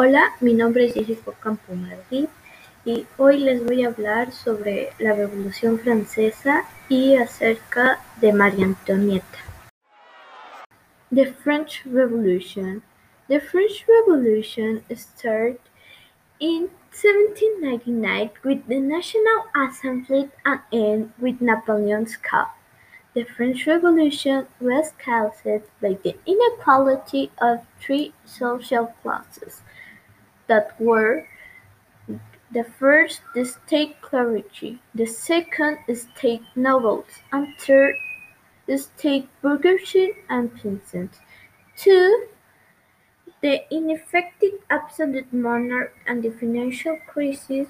Hola, mi nombre es Jessica Ocampo Madrid y hoy les voy a hablar sobre la Revolución Francesa y acerca de María Antonieta. The French Revolution. The French Revolution started in 1799 with the National Assembly and ended with Napoleon's coup. The French Revolution was caused by the inequality of three social classes that were the first the state clergy, the second state nobles, and third the state bourgeoisie and peasants. Two, the ineffective absolute monarch and the financial crisis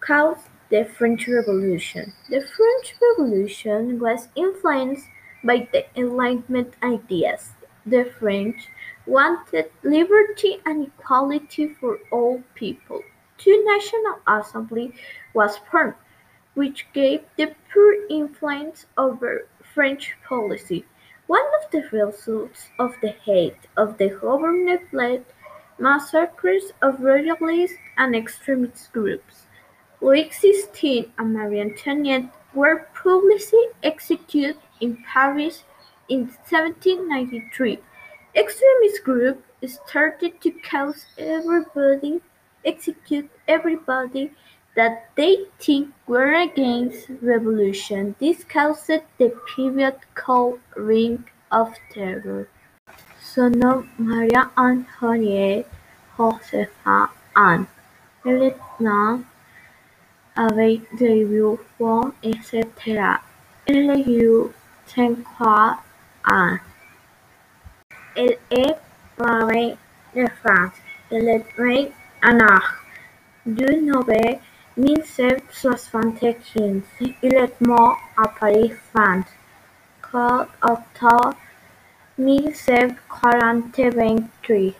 caused the French Revolution. The French Revolution was influenced by the Enlightenment ideas. The French wanted liberty and equality for all people. Two National Assembly was formed, which gave the poor influence over French policy. One of the results of the hate of the government led massacres of royalist and extremist groups. Louis XVI and Marie Antoinette were publicly executed in Paris in 1793. Extremist group started to cause everybody execute everybody that they think were against revolution. This caused the period called Reign of Terror. Son nom Maria Antoinette Josepha Anne. Maintenant, avec des voix, etc. Elle a eu cinq ans. Il est parrain de France et le règne en or. De novembre 1775, il est mort à Paris, France. 4 octobre 1743,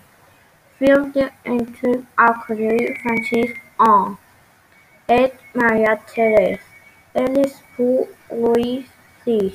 fils d'un accueilli Francis Anne et Maria Thérèse, et l'époux Louis VI.